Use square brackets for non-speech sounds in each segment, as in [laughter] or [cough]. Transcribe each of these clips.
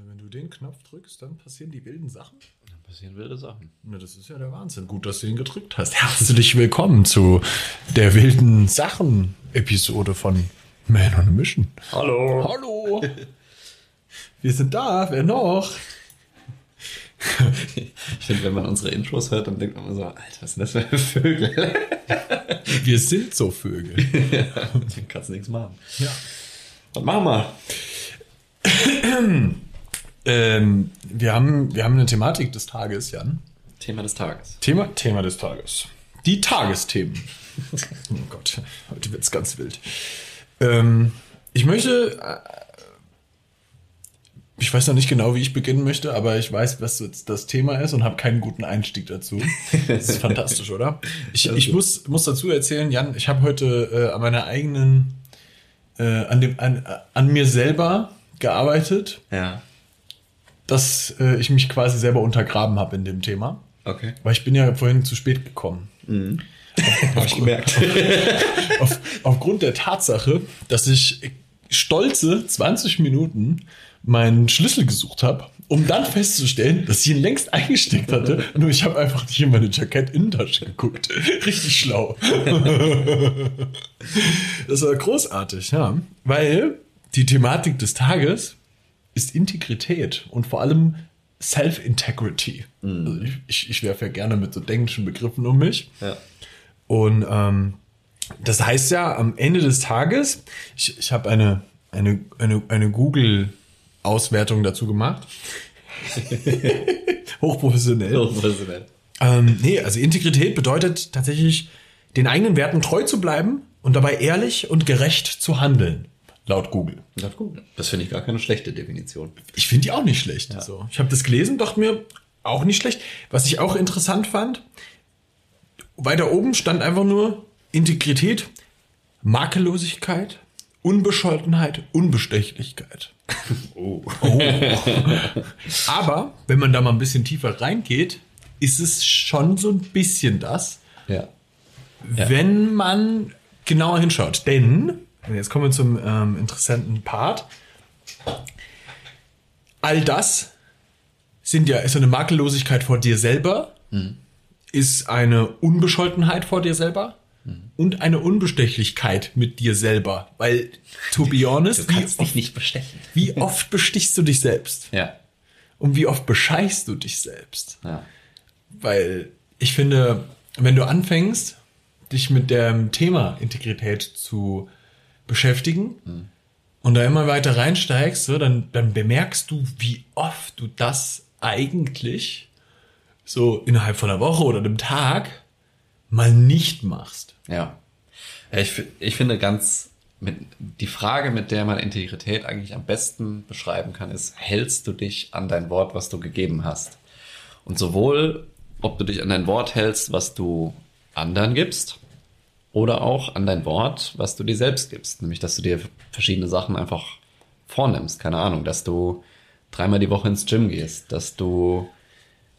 Also wenn du den Knopf drückst, dann passieren die wilden Sachen. Dann passieren wilde Sachen. Na, das ist ja der Wahnsinn. Gut, dass du ihn gedrückt hast. [laughs] Herzlich willkommen zu der wilden Sachen-Episode von Man on a Mission. Hallo. Hallo. Wir sind da. Wer noch? Ich finde, wenn man unsere Intros hört, dann denkt man immer so, Alter, was sind das für Vögel? [laughs] Wir sind so Vögel. ja, dann kannst du nichts machen. Ja. Was machen wir? [clears throat] Ähm, wir, haben, wir haben eine Thematik des Tages, Jan. Thema des Tages. Thema, Thema des Tages. Die Tagesthemen. [laughs] oh Gott, heute wird's ganz wild. Ähm, ich möchte, äh, ich weiß noch nicht genau, wie ich beginnen möchte, aber ich weiß, was jetzt das Thema ist und habe keinen guten Einstieg dazu. Das ist fantastisch, oder? Ich, ich muss, muss dazu erzählen, Jan, ich habe heute äh, an meiner eigenen, äh, an, dem, an, an mir selber gearbeitet, Ja. Dass äh, ich mich quasi selber untergraben habe in dem Thema. Okay. Weil ich bin ja vorhin zu spät gekommen. Habe ich gemerkt. [laughs] Auf, aufgrund der Tatsache, dass ich stolze 20 Minuten meinen Schlüssel gesucht habe, um dann festzustellen, dass ich ihn längst eingesteckt hatte. Nur ich habe einfach nicht in meine Jackett-Innentasche geguckt. [laughs] Richtig schlau. [laughs] das war großartig, ja. Weil die Thematik des Tages ist Integrität und vor allem Self-Integrity. Also ich, ich, ich werfe ja gerne mit so englischen Begriffen um mich. Ja. Und ähm, das heißt ja, am Ende des Tages, ich, ich habe eine, eine, eine, eine Google-Auswertung dazu gemacht. [laughs] Hochprofessionell. Hochprofessionell. Ähm, nee, also Integrität bedeutet tatsächlich, den eigenen Werten treu zu bleiben und dabei ehrlich und gerecht zu handeln. Laut Google. Laut Google. Das finde ich gar keine schlechte Definition. Ich finde die auch nicht schlecht. So. Ich habe das gelesen, dachte mir, auch nicht schlecht. Was ich auch interessant fand, weiter oben stand einfach nur Integrität, Makellosigkeit, Unbescholtenheit, Unbestechlichkeit. [laughs] Oh. Aber wenn man da mal ein bisschen tiefer reingeht, ist es schon so ein bisschen das, Ja. Ja. wenn man genauer hinschaut. Denn, jetzt kommen wir zum ähm, interessanten Part. All das sind ja, ist eine Makellosigkeit vor dir selber, ist eine Unbescholtenheit vor dir selber und eine Unbestechlichkeit mit dir selber. Weil, to be honest, Du wie kannst dich oft, nicht bestechen. wie oft bestichst du dich selbst? Ja. Und wie oft bescheißt du dich selbst? Ja. Weil ich finde, wenn du anfängst, dich mit dem Thema Integrität zu beschäftigen und da immer weiter reinsteigst, so, dann, dann bemerkst du, wie oft du das eigentlich so innerhalb von einer Woche oder einem Tag mal nicht machst. Ja. Ich, ich finde ganz, mit, die Frage, mit der man Integrität eigentlich am besten beschreiben kann, ist, hältst du dich an dein Wort, was du gegeben hast? Und sowohl, ob du dich an dein Wort hältst, was du anderen gibst, oder auch an dein Wort, was du dir selbst gibst. Nämlich, dass du dir verschiedene Sachen einfach vornimmst. Keine Ahnung, dass du dreimal die Woche ins Gym gehst, dass du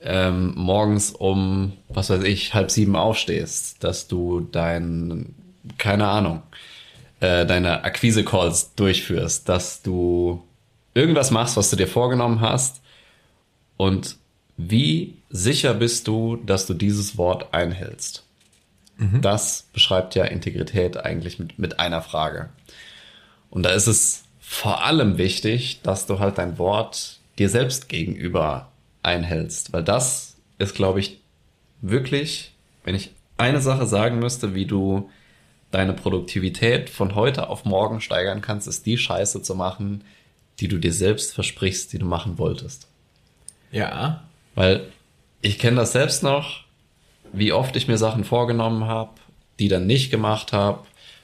ähm, morgens um, was weiß ich, halb sieben aufstehst, dass du dein, keine Ahnung, äh, deine Akquise-Calls durchführst, dass du irgendwas machst, was du dir vorgenommen hast und wie sicher bist du, dass du dieses Wort einhältst? Das beschreibt ja Integrität eigentlich mit, mit einer Frage. Und da ist es vor allem wichtig, dass du halt dein Wort dir selbst gegenüber einhältst, weil das ist, glaube ich, wirklich, wenn ich eine Sache sagen müsste, wie du deine Produktivität von heute auf morgen steigern kannst, ist die Scheiße zu machen, die du dir selbst versprichst, die du machen wolltest. Ja. Weil ich kenne das selbst noch, wie oft ich mir Sachen vorgenommen habe, die dann nicht gemacht habe,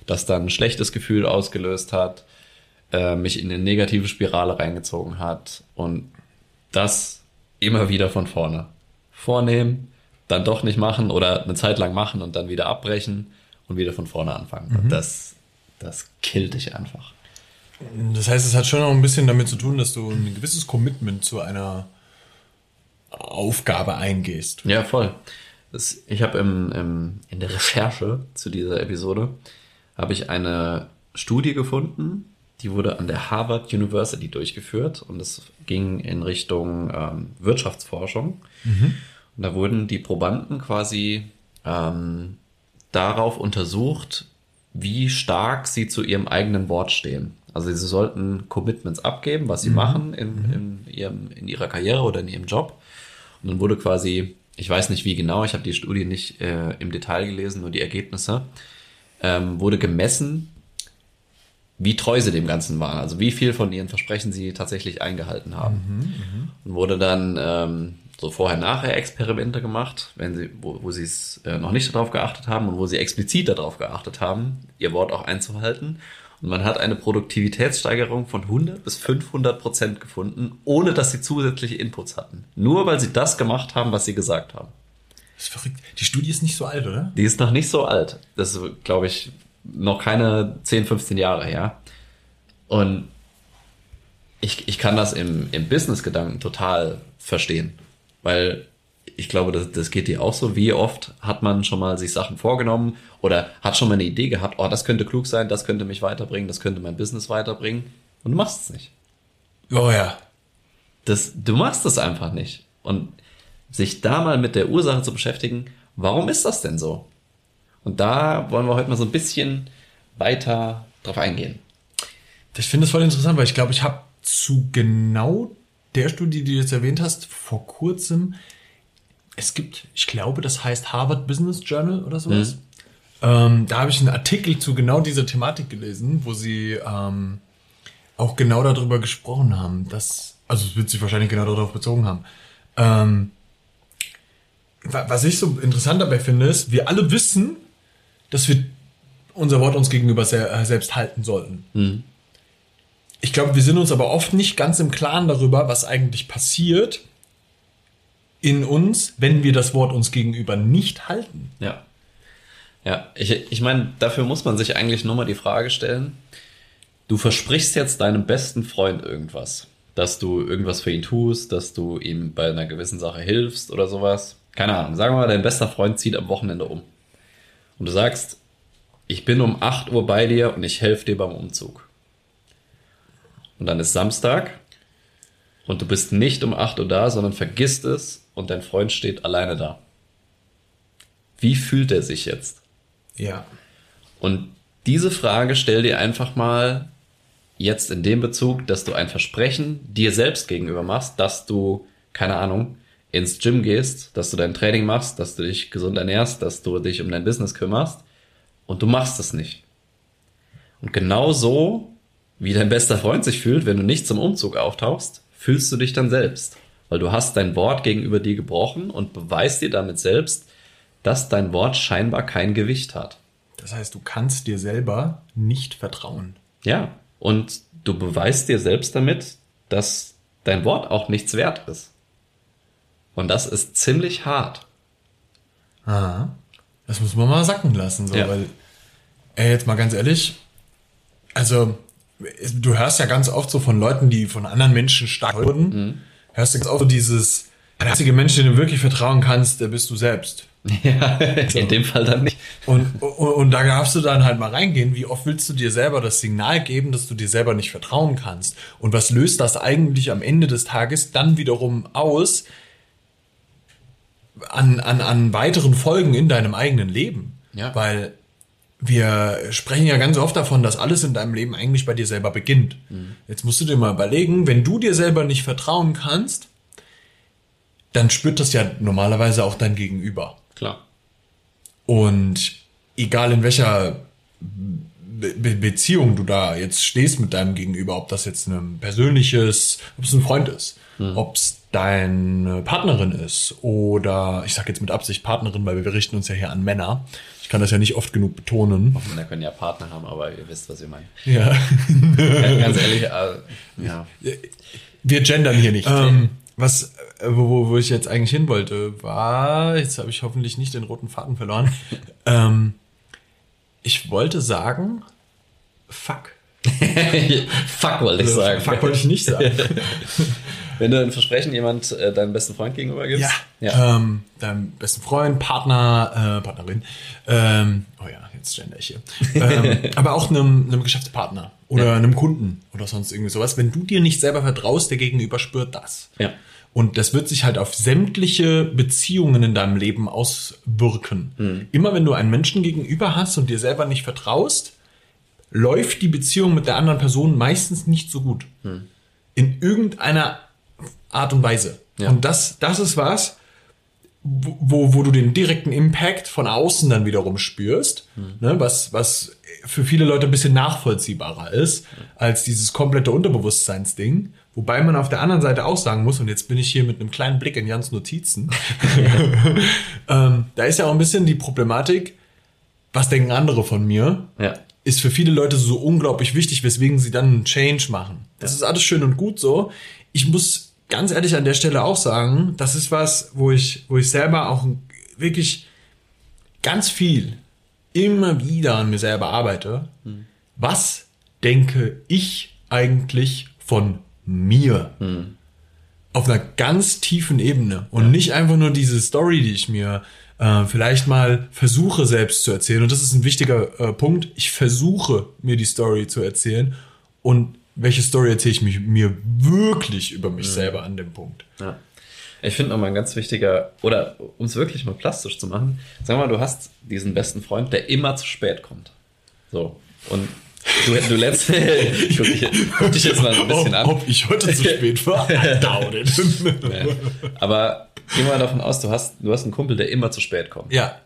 das dann ein schlechtes Gefühl ausgelöst hat, äh, mich in eine negative Spirale reingezogen hat und das immer wieder von vorne. Vornehmen, dann doch nicht machen oder eine Zeit lang machen und dann wieder abbrechen und wieder von vorne anfangen. Und das, das killt dich einfach. Das heißt, es hat schon auch ein bisschen damit zu tun, dass du ein gewisses Commitment zu einer Aufgabe eingehst. Ja, voll. Das, ich habe im, im, in der Recherche zu dieser Episode habe ich eine Studie gefunden, die wurde an der Harvard University durchgeführt und es ging in Richtung ähm, Wirtschaftsforschung. Und da wurden die Probanden quasi ähm, darauf untersucht, wie stark sie zu ihrem eigenen Wort stehen. Also sie sollten Commitments abgeben, was sie machen in, in, ihrem, in ihrer Karriere oder in ihrem Job. Und dann wurde quasi, ich weiß nicht wie genau, ich habe die Studie nicht äh, im Detail gelesen, nur die Ergebnisse, ähm, wurde gemessen, wie treu sie dem Ganzen waren, also wie viel von ihren Versprechen sie tatsächlich eingehalten haben. Und wurde dann ähm, so Vorher-Nachher-Experimente gemacht, wenn sie, wo, wo sie es äh, noch nicht darauf geachtet haben und wo sie explizit darauf geachtet haben, ihr Wort auch einzuhalten. Und man hat eine Produktivitätssteigerung von 100 bis 500 Prozent gefunden, ohne dass sie zusätzliche Inputs hatten. Nur weil sie das gemacht haben, was sie gesagt haben. Das ist verrückt. Die Studie ist nicht so alt, oder? Die ist noch nicht so alt. Das ist, glaube ich, noch keine 10, 15 Jahre her. Und ich, ich kann das im, im Business-Gedanken total verstehen. Weil ich glaube, das, das geht dir auch so. Wie oft hat man schon mal sich Sachen vorgenommen oder hat schon mal eine Idee gehabt, oh, das könnte klug sein, das könnte mich weiterbringen, das könnte mein Business weiterbringen. Und du machst es nicht. Oh ja. Das, du machst es einfach nicht. Und sich da mal mit der Ursache zu beschäftigen, warum ist das denn so? Und da wollen wir heute mal so ein bisschen weiter drauf eingehen. Ich finde das voll interessant, weil ich glaube, ich habe zu genau der Studie, die du jetzt erwähnt hast, vor kurzem, es gibt, ich glaube, das heißt Harvard Business Journal oder sowas. Ähm, da habe ich einen Artikel zu genau dieser Thematik gelesen, wo sie ähm, auch genau darüber gesprochen haben, dass, also es wird sich wahrscheinlich genau darauf bezogen haben. Ähm, wa- was ich so interessant dabei finde, ist, wir alle wissen, dass wir unser Wort uns gegenüber äh, selbst halten sollten. Ich glaube, wir sind uns aber oft nicht ganz im Klaren darüber, was eigentlich passiert in uns, wenn wir das Wort uns gegenüber nicht halten. Ja. Ja, ich, ich meine, dafür muss man sich eigentlich nur mal die Frage stellen, du versprichst jetzt deinem besten Freund irgendwas, dass du irgendwas für ihn tust, dass du ihm bei einer gewissen Sache hilfst oder sowas. Keine Ahnung, sagen wir mal, dein bester Freund zieht am Wochenende um. Und du sagst, ich bin um 8 Uhr bei dir und ich helfe dir beim Umzug. Und dann ist Samstag und du bist nicht um 8 Uhr da, sondern vergisst es und dein Freund steht alleine da. Wie fühlt er sich jetzt? Ja. Und diese Frage stell dir einfach mal jetzt in dem Bezug, dass du ein Versprechen dir selbst gegenüber machst, dass du, keine Ahnung, ins Gym gehst, dass du dein Training machst, dass du dich gesund ernährst, dass du dich um dein Business kümmerst und du machst es nicht. Und genau so, wie dein bester Freund sich fühlt, wenn du nicht zum Umzug auftauchst, fühlst du dich dann selbst. Weil du hast dein Wort gegenüber dir gebrochen und beweist dir damit selbst, dass dein Wort scheinbar kein Gewicht hat. Das heißt, du kannst dir selber nicht vertrauen. Ja, und du beweist dir selbst damit, dass dein Wort auch nichts wert ist. Und das ist ziemlich hart. Aha. Das muss man mal sacken lassen, so, Ja. weil, ey, jetzt mal ganz ehrlich, also, du hörst ja ganz oft so von Leuten, die von anderen Menschen stark wurden, hörst du ganz oft so dieses, der einzige Mensch, den du wirklich vertrauen kannst, der bist du selbst. [laughs] Ja, in dem Fall dann nicht. Und, und, und da darfst du dann halt mal reingehen, wie oft willst du dir selber das Signal geben, dass du dir selber nicht vertrauen kannst? Und was löst das eigentlich am Ende des Tages dann wiederum aus an, an, an weiteren Folgen in deinem eigenen Leben? Ja. Weil wir sprechen ja ganz oft davon, dass alles in deinem Leben eigentlich bei dir selber beginnt. Jetzt musst du dir mal überlegen, wenn du dir selber nicht vertrauen kannst, dann spürt das ja normalerweise auch dein Gegenüber. Klar. Und egal in welcher Be Be Beziehung du da jetzt stehst mit deinem Gegenüber, ob das jetzt ein persönliches, ob es ein Freund ist, ob es deine Partnerin ist oder ich sage jetzt mit Absicht Partnerin, weil wir richten uns ja hier an Männer. Ich kann das ja nicht oft genug betonen. Männer können ja Partner haben, aber ihr wisst, was ich meine. Ja. Ganz ehrlich, äh, ja. Wir gendern hier nicht. Ähm, was, äh, wo, wo- wo ich jetzt eigentlich hin wollte, war, jetzt habe ich hoffentlich nicht den roten Faden verloren. [laughs] ähm, ich wollte sagen, fuck. [laughs] Fuck wollte ich sagen. Fuck wollte ich nicht sagen. [laughs] Wenn du ein Versprechen jemand äh, deinem besten Freund gegenüber gibst. Ja. ja. Ähm, deinem besten Freund, Partner, äh, Partnerin. Ähm, oh ja, jetzt gender ich hier. ähm, [laughs] aber auch einem, einem Geschäftspartner oder ja. einem Kunden oder sonst irgendwie sowas. Wenn du dir nicht selber vertraust, der Gegenüber spürt das. Ja. Und das wird sich halt auf sämtliche Beziehungen in deinem Leben auswirken. Mhm. Immer wenn du einen Menschen gegenüber hast und dir selber nicht vertraust, läuft die Beziehung mit der anderen Person meistens nicht so gut. Mhm. In irgendeiner Art und Weise. Ja. Und das, das ist was, wo, wo du den direkten Impact von außen dann wiederum spürst, mhm. ne, was, was für viele Leute ein bisschen nachvollziehbarer ist als dieses komplette Unterbewusstseinsding. Wobei man auf der anderen Seite auch sagen muss, und jetzt bin ich hier mit einem kleinen Blick in Jans Notizen, [laughs] [laughs] ähm, da ist ja auch ein bisschen die Problematik, was denken andere von mir, ja. ist für viele Leute so unglaublich wichtig, weswegen sie dann einen Change machen. Das ja. ist alles schön und gut so. Ich muss ganz ehrlich an der Stelle auch sagen, das ist was, wo ich, wo ich selber auch wirklich ganz viel immer wieder an mir selber arbeite. Hm. Was denke ich eigentlich von mir? Hm. Auf einer ganz tiefen Ebene und ja. nicht einfach nur diese Story, die ich mir äh, vielleicht mal versuche selbst zu erzählen. Und das ist ein wichtiger äh, Punkt. Ich versuche mir die Story zu erzählen und welche Story erzähle ich mich, mir wirklich über mich mhm. selber an dem Punkt. Ja. Ich finde nochmal ein ganz wichtiger, oder um es wirklich mal plastisch zu machen, sag mal, du hast diesen besten Freund, der immer zu spät kommt. So. Und du, du lädst, [laughs] guck, dich, guck dich jetzt mal ein bisschen an. Ob ich heute zu spät war? Doubt it. [laughs] ja. Aber geh mal davon aus, du hast, du hast einen Kumpel, der immer zu spät kommt. Ja.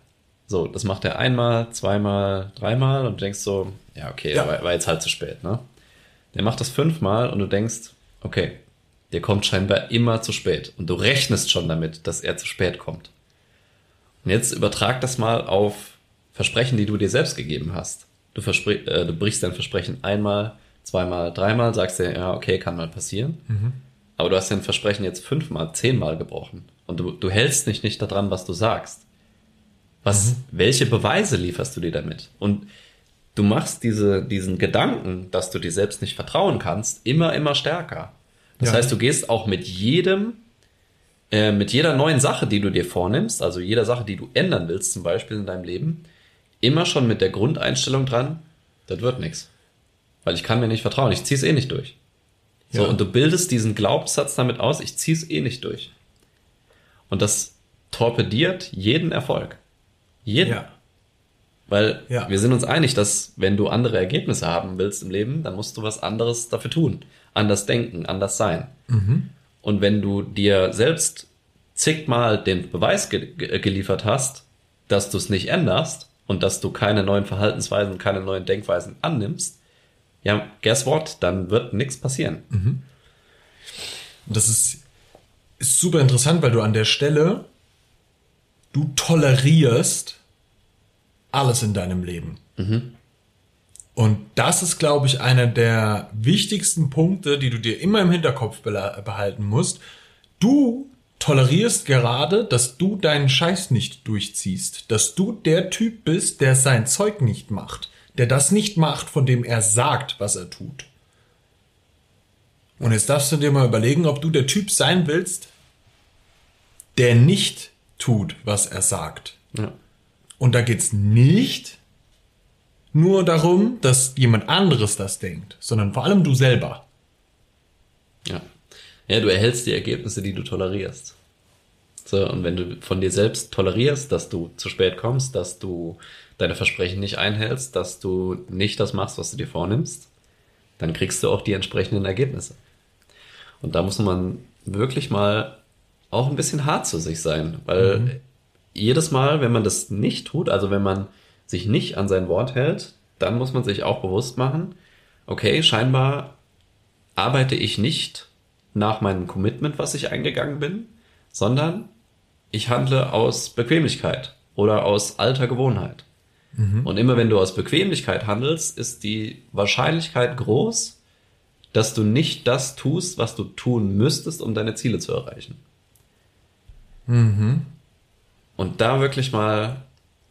So, das macht er einmal, zweimal, dreimal und du denkst so, ja, okay, ja. War, war jetzt halt zu spät, ne? Der macht das fünfmal und du denkst, okay, der kommt scheinbar immer zu spät. Und du rechnest schon damit, dass er zu spät kommt. Und jetzt übertrag das mal auf Versprechen, die du dir selbst gegeben hast. Du, äh, du brichst dein Versprechen einmal, zweimal, dreimal, sagst dir, ja, okay, kann mal passieren. Mhm. Aber du hast dein Versprechen jetzt fünfmal, zehnmal gebrochen. Und du, du hältst nicht, nicht daran, was du sagst. Was, mhm. welche Beweise lieferst du dir damit? Und du machst diese, diesen Gedanken, dass du dir selbst nicht vertrauen kannst, immer, immer stärker. Das ja. heißt, du gehst auch mit jedem, äh, mit jeder neuen Sache, die du dir vornimmst, also jeder Sache, die du ändern willst, zum Beispiel in deinem Leben, immer schon mit der Grundeinstellung dran, das wird nichts. Weil ich kann mir nicht vertrauen, ich zieh's eh nicht durch. So, ja. und du bildest diesen Glaubenssatz damit aus, ich zieh's eh nicht durch. Und das torpediert jeden Erfolg. Jeden. Ja. Weil ja. wir sind uns einig, dass wenn du andere Ergebnisse haben willst im Leben, dann musst du was anderes dafür tun. Anders denken, anders sein. Mhm. Und wenn du dir selbst zigmal den Beweis ge geliefert hast, dass du es nicht änderst und dass du keine neuen Verhaltensweisen, keine neuen Denkweisen annimmst, ja, guess what? Dann wird nichts passieren. Mhm. Das ist, ist super interessant, weil du an der Stelle, du tolerierst alles in deinem Leben. Mhm. Und das ist, glaube ich, einer der wichtigsten Punkte, die du dir immer im Hinterkopf behalten musst. Du tolerierst gerade, dass du deinen Scheiß nicht durchziehst, dass du der Typ bist, der sein Zeug nicht macht, der das nicht macht, von dem er sagt, was er tut. Und jetzt darfst du dir mal überlegen, ob du der Typ sein willst, der nicht tut, was er sagt. Ja. Und da geht's nicht nur darum, dass jemand anderes das denkt, sondern vor allem du selber. Ja. Ja, du erhältst die Ergebnisse, die du tolerierst. So, und wenn du von dir selbst tolerierst, dass du zu spät kommst, dass du deine Versprechen nicht einhältst, dass du nicht das machst, was du dir vornimmst, dann kriegst du auch die entsprechenden Ergebnisse. Und da muss man wirklich mal auch ein bisschen hart zu sich sein, weil mhm jedes Mal, wenn man das nicht tut, also wenn man sich nicht an sein Wort hält, dann muss man sich auch bewusst machen, okay, scheinbar arbeite ich nicht nach meinem Commitment, was ich eingegangen bin, sondern ich handle aus Bequemlichkeit oder aus alter Gewohnheit. Mhm. Und immer wenn du aus Bequemlichkeit handelst, ist die Wahrscheinlichkeit groß, dass du nicht das tust, was du tun müsstest, um deine Ziele zu erreichen. Mhm. Und da wirklich mal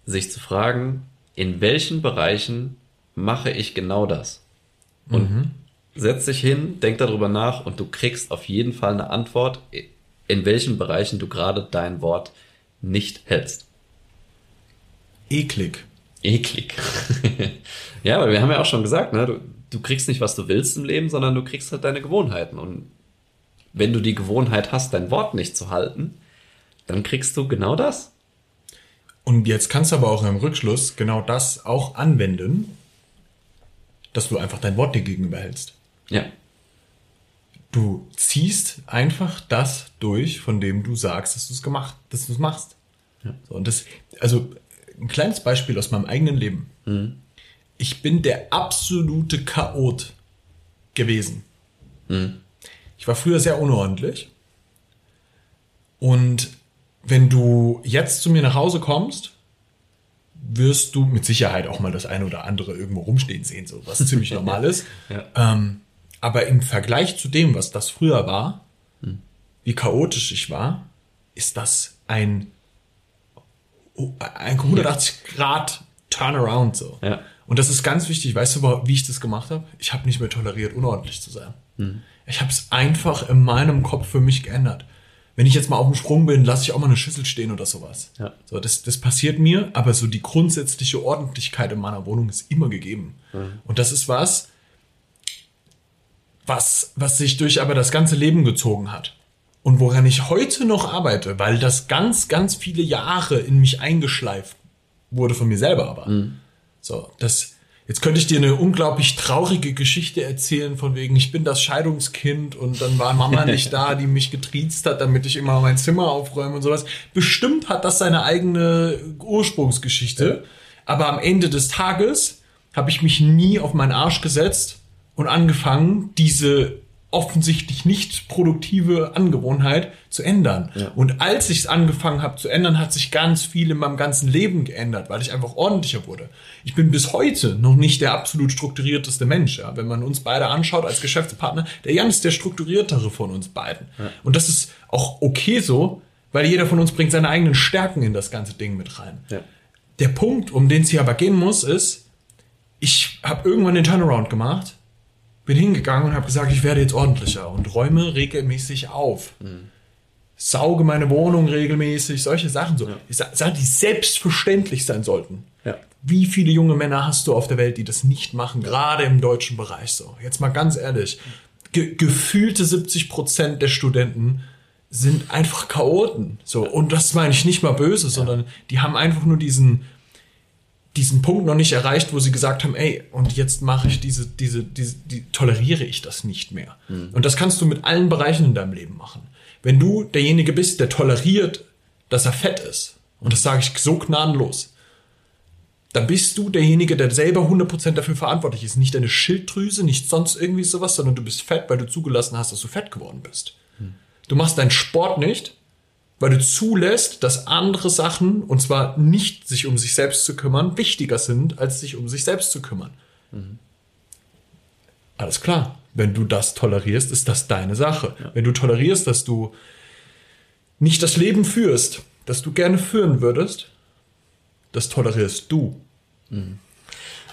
sich zu fragen, in welchen Bereichen mache ich genau das? Und mhm. setz dich hin, denk darüber nach und du kriegst auf jeden Fall eine Antwort, in welchen Bereichen du gerade dein Wort nicht hältst. Eklig. Eklig. [laughs] ja, weil wir haben ja auch schon gesagt, ne, du, du kriegst nicht, was du willst im Leben, sondern du kriegst halt deine Gewohnheiten. Und wenn du die Gewohnheit hast, dein Wort nicht zu halten, dann kriegst du genau das. Und jetzt kannst du aber auch im Rückschluss genau das auch anwenden, dass du einfach dein Wort dir gegenüber hältst. Ja. Du ziehst einfach das durch, von dem du sagst, dass du es gemacht, dass du es machst. Ja. So, und das, also ein kleines Beispiel aus meinem eigenen Leben. Ich bin der absolute Chaot gewesen. Ich war früher sehr unordentlich. Und wenn du jetzt zu mir nach Hause kommst, wirst du mit Sicherheit auch mal das eine oder andere irgendwo rumstehen sehen, so was ziemlich [laughs] normal ist. Ja. Ähm, aber im Vergleich zu dem, was das früher war, wie chaotisch ich war, ist das ein, ein 180 Grad Turnaround so. Ja. Und das ist ganz wichtig. Weißt du, wie ich das gemacht habe? Ich habe nicht mehr toleriert, unordentlich zu sein. Ich habe es einfach in meinem Kopf für mich geändert. Wenn ich jetzt mal auf dem Sprung bin, lasse ich auch mal eine Schüssel stehen oder sowas. Ja. So, das, das passiert mir, aber so die grundsätzliche Ordentlichkeit in meiner Wohnung ist immer gegeben. Und das ist was, was, was sich durch aber das ganze Leben gezogen hat. Und woran ich heute noch arbeite, weil das ganz, ganz viele Jahre in mich eingeschleift wurde von mir selber aber. So, das, jetzt könnte ich dir eine unglaublich traurige Geschichte erzählen, von wegen, ich bin das Scheidungskind und dann war Mama nicht [laughs] da, die mich getriezt hat, damit ich immer mein Zimmer aufräume und sowas. Bestimmt hat das seine eigene Ursprungsgeschichte, aber am Ende des Tages habe ich mich nie auf meinen Arsch gesetzt und angefangen, diese offensichtlich nicht produktive Angewohnheit zu ändern. Ja. Und als ich es angefangen habe zu ändern, hat sich ganz viel in meinem ganzen Leben geändert, weil ich einfach ordentlicher wurde. Ich bin bis heute noch nicht der absolut strukturierteste Mensch. Ja? Wenn man uns beide anschaut als Geschäftspartner, der Jan ist der strukturiertere von uns beiden. Und das ist auch okay so, weil jeder von uns bringt seine eigenen Stärken in das ganze Ding mit rein. Ja. Der Punkt, um den es hier aber gehen muss, ist, ich habe irgendwann den Turnaround gemacht, bin hingegangen und habe gesagt, ich werde jetzt ordentlicher und räume regelmäßig auf. Sauge meine Wohnung regelmäßig, solche Sachen so. Sag- Sachen, die selbstverständlich sein sollten. Ja. Wie viele junge Männer hast du auf der Welt, die das nicht machen, gerade im deutschen Bereich so? Jetzt mal ganz ehrlich, ge gefühlte 70 Prozent der Studenten sind einfach Chaoten. So. Und das meine ich nicht mal böse, sondern die haben einfach nur diesen, diesen Punkt noch nicht erreicht, wo sie gesagt haben, ey, und jetzt mache ich diese, diese, diese, die, toleriere ich das nicht mehr. Und das kannst du mit allen Bereichen in deinem Leben machen. Wenn du derjenige bist, der toleriert, dass er fett ist, und das sage ich so gnadenlos, dann bist du derjenige, der selber 100% dafür verantwortlich ist. Nicht deine Schilddrüse, nicht sonst irgendwie sowas, sondern du bist fett, weil du zugelassen hast, dass du fett geworden bist. Du machst deinen Sport nicht, weil du zulässt, dass andere Sachen, und zwar nicht sich um sich selbst zu kümmern, wichtiger sind, als sich um sich selbst zu kümmern. Alles klar. Wenn du das tolerierst, ist das deine Sache. Wenn du tolerierst, dass du nicht das Leben führst, das du gerne führen würdest, das tolerierst du.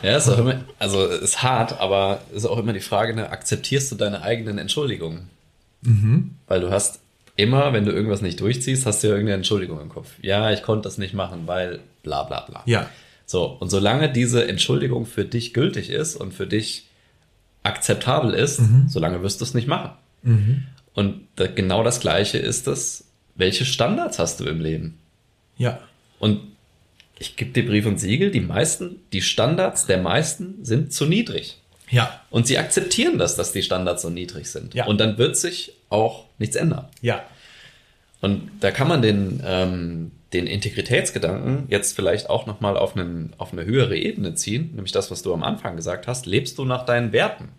Ja, ist auch immer, also ist hart, aber ist auch immer die Frage, ne, akzeptierst du deine eigenen Entschuldigungen? Weil du hast immer, wenn du irgendwas nicht durchziehst, hast du ja irgendeine Entschuldigung im Kopf. Ja, ich konnte das nicht machen, weil bla bla bla. Ja. So, und solange diese Entschuldigung für dich gültig ist und für dich akzeptabel ist, solange wirst du es nicht machen. Und da, genau das Gleiche ist es, welche Standards hast du im Leben? Ja. Und ich gebe dir Brief und Siegel, die meisten, die Standards der meisten sind zu niedrig. Ja. Und sie akzeptieren das, dass die Standards so niedrig sind. Ja. Und dann wird sich auch nichts ändern. Ja. Und da kann man den, ähm, den Integritätsgedanken jetzt vielleicht auch nochmal auf, einen, auf eine höhere Ebene ziehen, nämlich das, was du am Anfang gesagt hast, lebst du nach deinen Werten.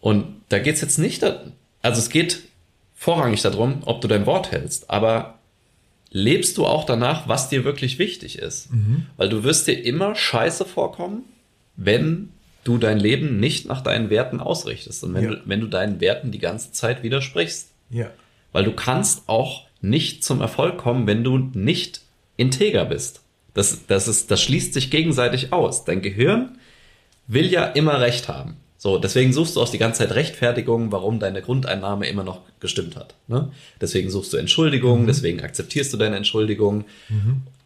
Und da geht es jetzt nicht, also es geht vorrangig darum, ob du dein Wort hältst, aber lebst du auch danach, was dir wirklich wichtig ist? Weil du wirst dir immer scheiße vorkommen, wenn du dein Leben nicht nach deinen Werten ausrichtest und wenn, Ja. du, wenn du deinen Werten die ganze Zeit widersprichst. Ja. Weil du kannst auch nicht zum Erfolg kommen, wenn du nicht integer bist. Das, das, ist, das schließt sich gegenseitig aus. Dein Gehirn will ja immer Recht haben. So, deswegen suchst du auch die ganze Zeit Rechtfertigungen, warum deine Grundeinnahme immer noch gestimmt hat. Ne? Deswegen suchst du Entschuldigungen, deswegen akzeptierst du deine Entschuldigung,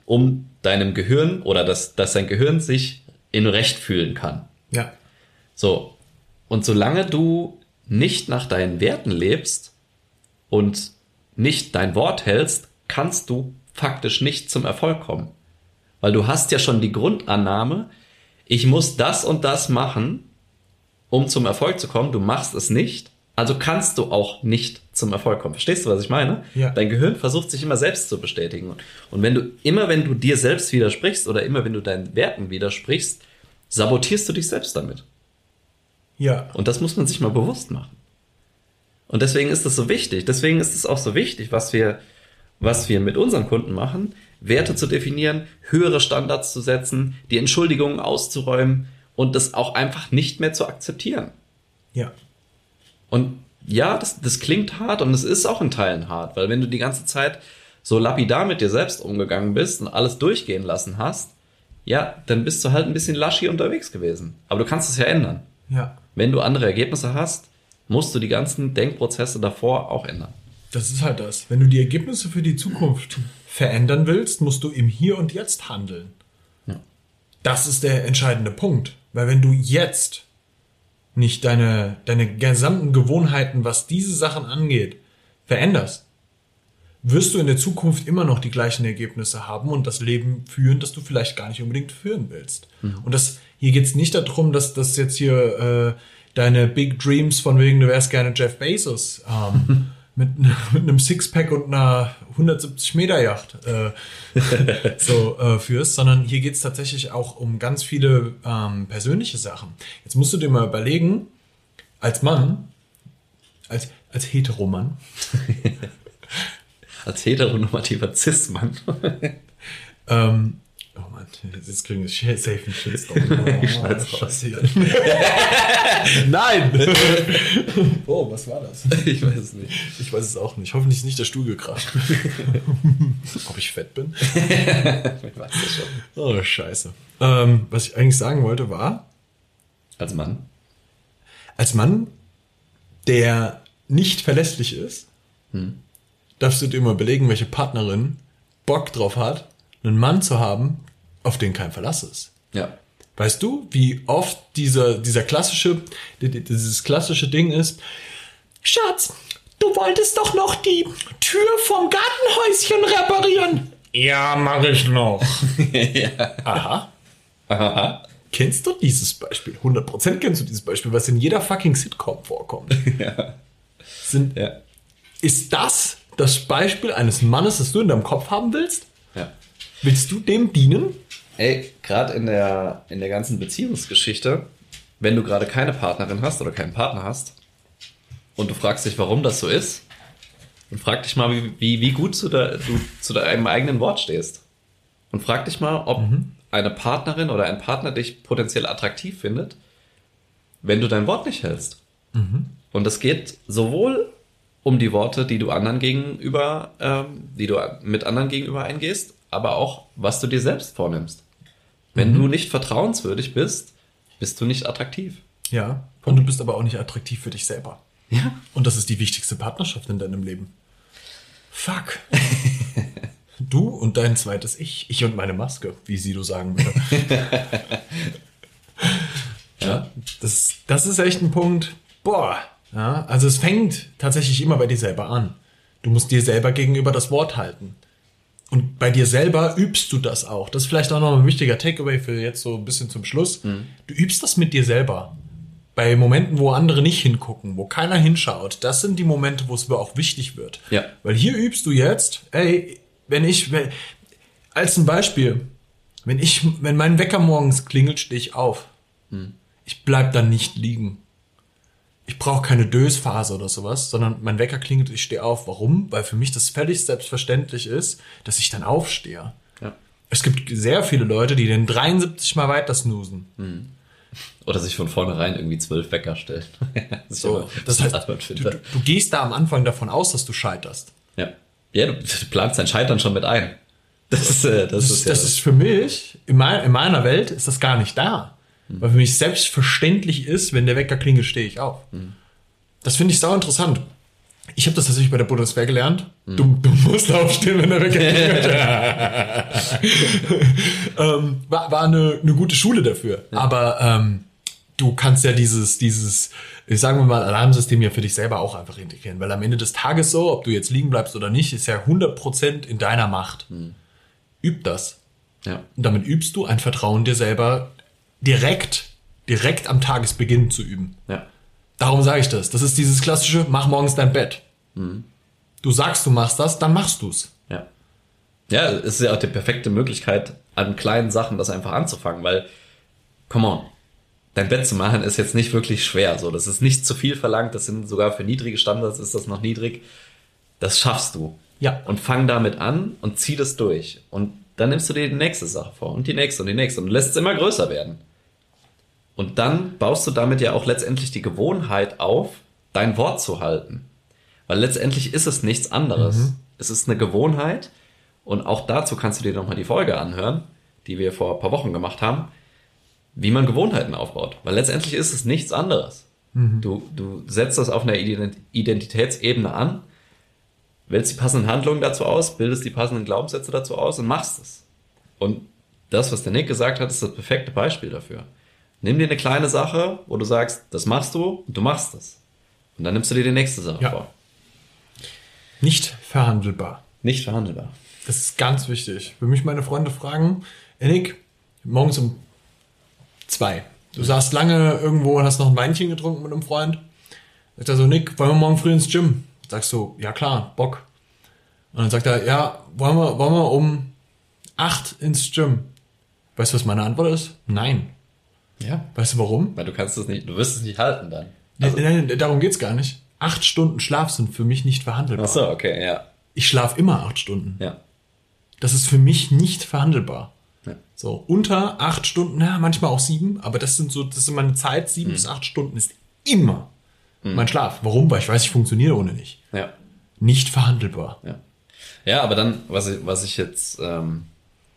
um deinem Gehirn oder dass, dass dein Gehirn sich in Recht fühlen kann. Ja. So. Und solange du nicht nach deinen Werten lebst und nicht dein Wort hältst, kannst du faktisch nicht zum Erfolg kommen. Weil du hast ja schon die Grundannahme, ich muss das und das machen, um zum Erfolg zu kommen. Du machst es nicht, also kannst du auch nicht zum Erfolg kommen. Verstehst du, was ich meine? Ja. Dein Gehirn versucht sich immer selbst zu bestätigen. Und wenn du, immer wenn du dir selbst widersprichst oder immer wenn du deinen Werten widersprichst, sabotierst du dich selbst damit. Ja. Und das muss man sich mal bewusst machen. Und deswegen ist es so wichtig. Deswegen ist es auch so wichtig, was wir, was wir mit unseren Kunden machen, Werte zu definieren, höhere Standards zu setzen, die Entschuldigungen auszuräumen und das auch einfach nicht mehr zu akzeptieren. Ja. Und ja, das, das klingt hart und es ist auch in Teilen hart, weil wenn du die ganze Zeit so lapidar mit dir selbst umgegangen bist und alles durchgehen lassen hast, ja, dann bist du halt ein bisschen laschi unterwegs gewesen. Aber du kannst es ja ändern. Ja. Wenn du andere Ergebnisse hast, musst du die ganzen Denkprozesse davor auch ändern. Das ist halt das. Wenn du die Ergebnisse für die Zukunft verändern willst, musst du im Hier und Jetzt handeln. Ja. Das ist der entscheidende Punkt. Weil wenn du jetzt nicht deine, deine gesamten Gewohnheiten, was diese Sachen angeht, veränderst, wirst du in der Zukunft immer noch die gleichen Ergebnisse haben und das Leben führen, das du vielleicht gar nicht unbedingt führen willst. Und das, hier geht's nicht darum, dass das jetzt hier äh, deine Big Dreams von wegen, du wärst gerne Jeff Bezos ähm, [laughs] mit, [laughs] mit einem Sixpack und einer 170 Meter Yacht äh, [laughs] so äh, führst, sondern hier geht's tatsächlich auch um ganz viele ähm, persönliche Sachen. Jetzt musst du dir mal überlegen, als Mann, als, als Heteromann, [laughs] Als heteronormativer Cis-Mann. ähm, oh Mann, jetzt kriegen wir safe einen Shitstorm. [laughs] Ich schneid's raus. [laughs] Nein! [laughs] oh, was war das? ich weiß es nicht. Ich weiß es auch nicht. Hoffentlich ist nicht der Stuhl gekracht. Ob ich fett bin? Ich weiß es schon. Oh, scheiße. Ähm, was ich eigentlich sagen wollte war, Als Mann. als Mann, der nicht verlässlich ist, darfst du dir mal überlegen, welche Partnerin Bock drauf hat, einen Mann zu haben, auf den kein Verlass ist. Ja. Weißt du, wie oft dieser, dieser klassische, di- di- dieses klassische Ding ist, Schatz, du wolltest doch noch die Tür vom Gartenhäuschen reparieren. Ja, mach ich noch. [laughs] Aha. Aha. Kennst du dieses Beispiel? 100% kennst du dieses Beispiel, was in jeder fucking Sitcom vorkommt. [laughs] Ja. Sind, Ja. Ist das das Beispiel eines Mannes, das du in deinem Kopf haben willst? Ja. Willst du dem dienen? Ey, gerade in der, in der ganzen Beziehungsgeschichte, wenn du gerade keine Partnerin hast oder keinen Partner hast und du fragst dich, warum das so ist, dann frag dich mal, wie, wie, wie gut zu der, du zu deinem eigenen Wort stehst. Und frag dich mal, ob eine Partnerin oder ein Partner dich potenziell attraktiv findet, wenn du dein Wort nicht hältst. Und es geht sowohl um die Worte, die du anderen gegenüber, ähm, die du mit anderen gegenüber eingehst, aber auch, was du dir selbst vornimmst. Wenn du nicht vertrauenswürdig bist, bist du nicht attraktiv. Ja. Und du bist aber auch nicht attraktiv für dich selber. Ja. Und das ist die wichtigste Partnerschaft in deinem Leben. Fuck. [laughs] Du und dein zweites Ich. Ich und meine Maske, wie Sido sagen würde. [laughs] ja, das, das ist echt ein Punkt. Boah. Ja, also es fängt tatsächlich immer bei dir selber an. Du musst dir selber gegenüber das Wort halten. Und bei dir selber übst du das auch. Das ist vielleicht auch noch ein wichtiger Takeaway für jetzt so ein bisschen zum Schluss. Du übst das mit dir selber. Bei Momenten, wo andere nicht hingucken, wo keiner hinschaut, das sind die Momente, wo es mir auch wichtig wird. Ja. Weil hier übst du jetzt, ey, wenn ich, wenn, als ein Beispiel, wenn ich, wenn mein Wecker morgens klingelt, stehe ich auf. Ich bleib dann nicht liegen. Ich brauche keine Dösphase oder sowas, sondern mein Wecker klingelt, ich stehe auf. Warum? Weil für mich das völlig selbstverständlich ist, dass ich dann aufstehe. ja. Es gibt sehr viele Leute, die den 73 mal weiter snoosen. Oder sich von vornherein irgendwie zwölf Wecker stellen. [laughs] Ich So, immer das heißt, du, du, du gehst da am Anfang davon aus, dass du scheiterst. Ja. Ja, du, du planst dein Scheitern schon mit ein. Das ist, äh, das Das, ist, ja das ist für mich, in, mein, in meiner Welt ist das gar nicht da. Weil für mich selbstverständlich ist, wenn der Wecker klingelt, stehe ich auf. Das finde ich sau interessant. Ich habe das tatsächlich bei der Bundeswehr gelernt. Du, du musst aufstehen, wenn der Wecker klingelt. [laughs] ähm, war war eine, eine gute Schule dafür. Aber ähm, du kannst ja dieses, dieses, ich sagen wir mal, Alarmsystem ja für dich selber auch einfach integrieren. Weil am Ende des Tages so, ob du jetzt liegen bleibst oder nicht, ist ja 100% in deiner Macht. Üb das. Ja. Und damit übst du ein Vertrauen dir selber direkt, direkt am Tagesbeginn zu üben. Ja. Darum sage ich das. Das ist dieses klassische, mach morgens dein Bett. Du sagst, du machst das, dann machst du's. Ja. Ja, es ist ja auch die perfekte Möglichkeit, an kleinen Sachen das einfach anzufangen, weil, come on, dein Bett zu machen ist jetzt nicht wirklich schwer. So, das ist nicht zu viel verlangt, das sind sogar für niedrige Standards ist das noch niedrig. Das schaffst du. Ja. Und fang damit an und zieh das durch. Und dann nimmst du dir die nächste Sache vor und die nächste und die nächste und lässt es immer größer werden. Und dann baust du damit ja auch letztendlich die Gewohnheit auf, dein Wort zu halten. Weil letztendlich ist es nichts anderes. Es ist eine Gewohnheit. Und auch dazu kannst du dir nochmal die Folge anhören, die wir vor ein paar Wochen gemacht haben, wie man Gewohnheiten aufbaut. Weil letztendlich ist es nichts anderes. Du, du setzt das auf einer Ident- Identitätsebene an, wählst die passenden Handlungen dazu aus, bildest die passenden Glaubenssätze dazu aus und machst es. Und das, was der Nick gesagt hat, ist das perfekte Beispiel dafür. Nimm dir eine kleine Sache, wo du sagst, das machst du und du machst es. Und dann nimmst du dir die nächste Sache Ja. vor. Nicht verhandelbar. Nicht verhandelbar. Das ist ganz wichtig. Wenn mich meine Freunde fragen, Enik, morgens um zwei. Du saßt lange irgendwo und hast noch ein Weinchen getrunken mit einem Freund. Sagt er so, Nick, wollen wir morgen früh ins Gym? Sagst du, ja klar, Bock. Und dann sagt er, ja, wollen wir, wollen wir um acht ins Gym? Weißt du, was meine Antwort ist? Nein. Ja. Weißt du warum? Weil du kannst es nicht, du wirst es nicht halten dann. Nein, nein, darum geht's gar nicht. Acht Stunden Schlaf sind für mich nicht verhandelbar. Ach so, okay, ja. Ich schlafe immer acht Stunden. Ja. Das ist für mich nicht verhandelbar. Ja. So, unter acht Stunden, ja, manchmal auch sieben, aber das sind so, das ist meine Zeit, sieben bis acht Stunden ist immer mein Schlaf. Warum? Weil ich weiß, ich funktioniere ohne nicht. Ja. Nicht verhandelbar. Ja. Ja, aber dann, was ich, was ich jetzt ähm,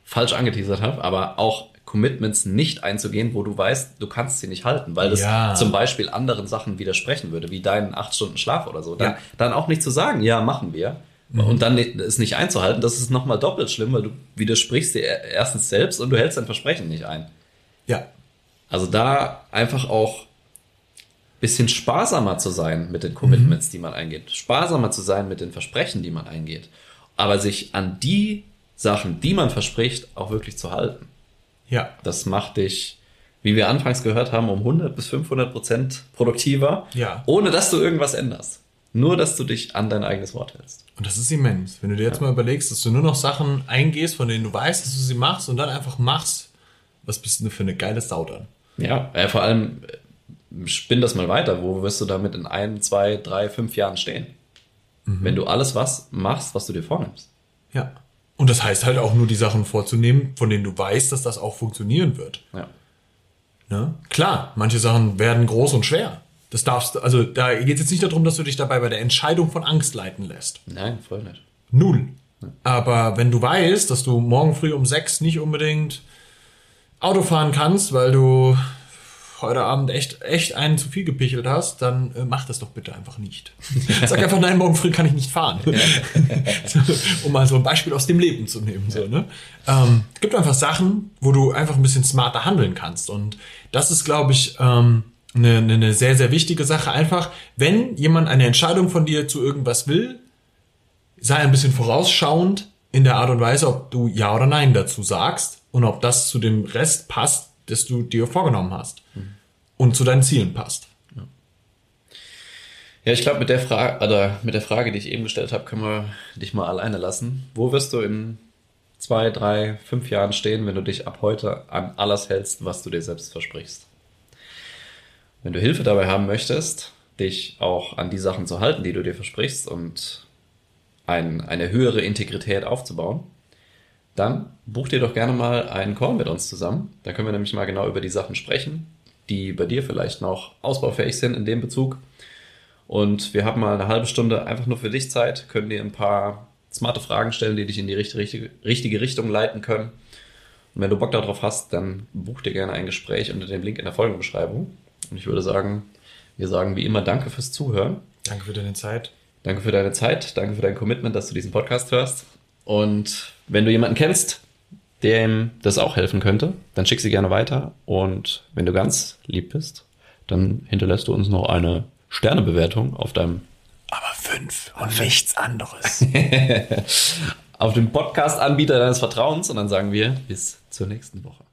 falsch angeteasert habe, aber auch Commitments nicht einzugehen, wo du weißt, du kannst sie nicht halten, weil das Ja. zum Beispiel anderen Sachen widersprechen würde, wie deinen acht Stunden Schlaf oder so. Dann, Ja. dann auch nicht zu sagen, ja, machen wir. Und dann es nicht einzuhalten, das ist nochmal doppelt schlimm, weil du widersprichst dir erstens selbst und du hältst dein Versprechen nicht ein. Ja. Also da einfach auch bisschen sparsamer zu sein mit den Commitments, die man eingeht. Sparsamer zu sein mit den Versprechen, die man eingeht. Aber sich an die Sachen, die man verspricht, auch wirklich zu halten. Ja. Das macht dich, wie wir anfangs gehört haben, um 100 bis 500 Prozent produktiver, Ja. ohne dass du irgendwas änderst. Nur, dass du dich an dein eigenes Wort hältst. Und das ist immens. Wenn du dir jetzt mal überlegst, dass du nur noch Sachen eingehst, von denen du weißt, dass du sie machst und dann einfach machst, was bist du für eine geile Sau dann? Ja, äh, vor allem äh, spinn das mal weiter. Wo wirst du damit in ein, zwei, drei, fünf Jahren stehen? Wenn du alles was machst, was du dir vornimmst. Ja. Und das heißt halt auch nur die Sachen vorzunehmen, von denen du weißt, dass das auch funktionieren wird. Ja. Ne? Klar, manche Sachen werden groß und schwer. Das darfst also da geht es jetzt nicht darum, dass du dich dabei bei der Entscheidung von Angst leiten lässt. Nein, voll nicht. Null. Aber wenn du weißt, dass du morgen früh um sechs nicht unbedingt Auto fahren kannst, weil du heute Abend echt, echt einen zu viel gepichelt hast, dann äh, mach das doch bitte einfach nicht. [laughs] Sag einfach, nein, morgen früh kann ich nicht fahren. [laughs] um mal so ein Beispiel aus dem Leben zu nehmen. So, ne? ähm, es gibt einfach Sachen, wo du einfach ein bisschen smarter handeln kannst. Und das ist, glaube ich, ähm, eine, eine eine sehr, sehr wichtige Sache. Einfach, wenn jemand eine Entscheidung von dir zu irgendwas will, sei ein bisschen vorausschauend in der Art und Weise, ob du Ja oder Nein dazu sagst und ob das zu dem Rest passt, das du dir vorgenommen hast und zu deinen Zielen passt. Ja, ich glaube, mit der Frage, mit der Frage, die ich eben gestellt habe, können wir dich mal alleine lassen. Wo wirst du in zwei, drei, fünf Jahren stehen, wenn du dich ab heute an alles hältst, was du dir selbst versprichst? Wenn du Hilfe dabei haben möchtest, dich auch an die Sachen zu halten, die du dir versprichst und ein, eine höhere Integrität aufzubauen, dann buch dir doch gerne mal einen Call mit uns zusammen. Da können wir nämlich mal genau über die Sachen sprechen, die bei dir vielleicht noch ausbaufähig sind in dem Bezug. Und wir haben mal eine halbe Stunde einfach nur für dich Zeit, können dir ein paar smarte Fragen stellen, die dich in die richtige, richtige, Richtung leiten können. Und wenn du Bock darauf hast, dann buch dir gerne ein Gespräch unter dem Link in der Folgenbeschreibung. Und ich würde sagen, wir sagen wie immer Danke fürs Zuhören. Danke für deine Zeit. Danke für deine Zeit, danke für dein Commitment, dass du diesen Podcast hörst. Und wenn du jemanden kennst, dem das auch helfen könnte, dann schick sie gerne weiter. Und wenn du ganz lieb bist, dann hinterlässt du uns noch eine Sternebewertung auf deinem Aber fünf und nichts anderes. [laughs] auf dem Podcast-Anbieter deines Vertrauens und dann sagen wir bis zur nächsten Woche.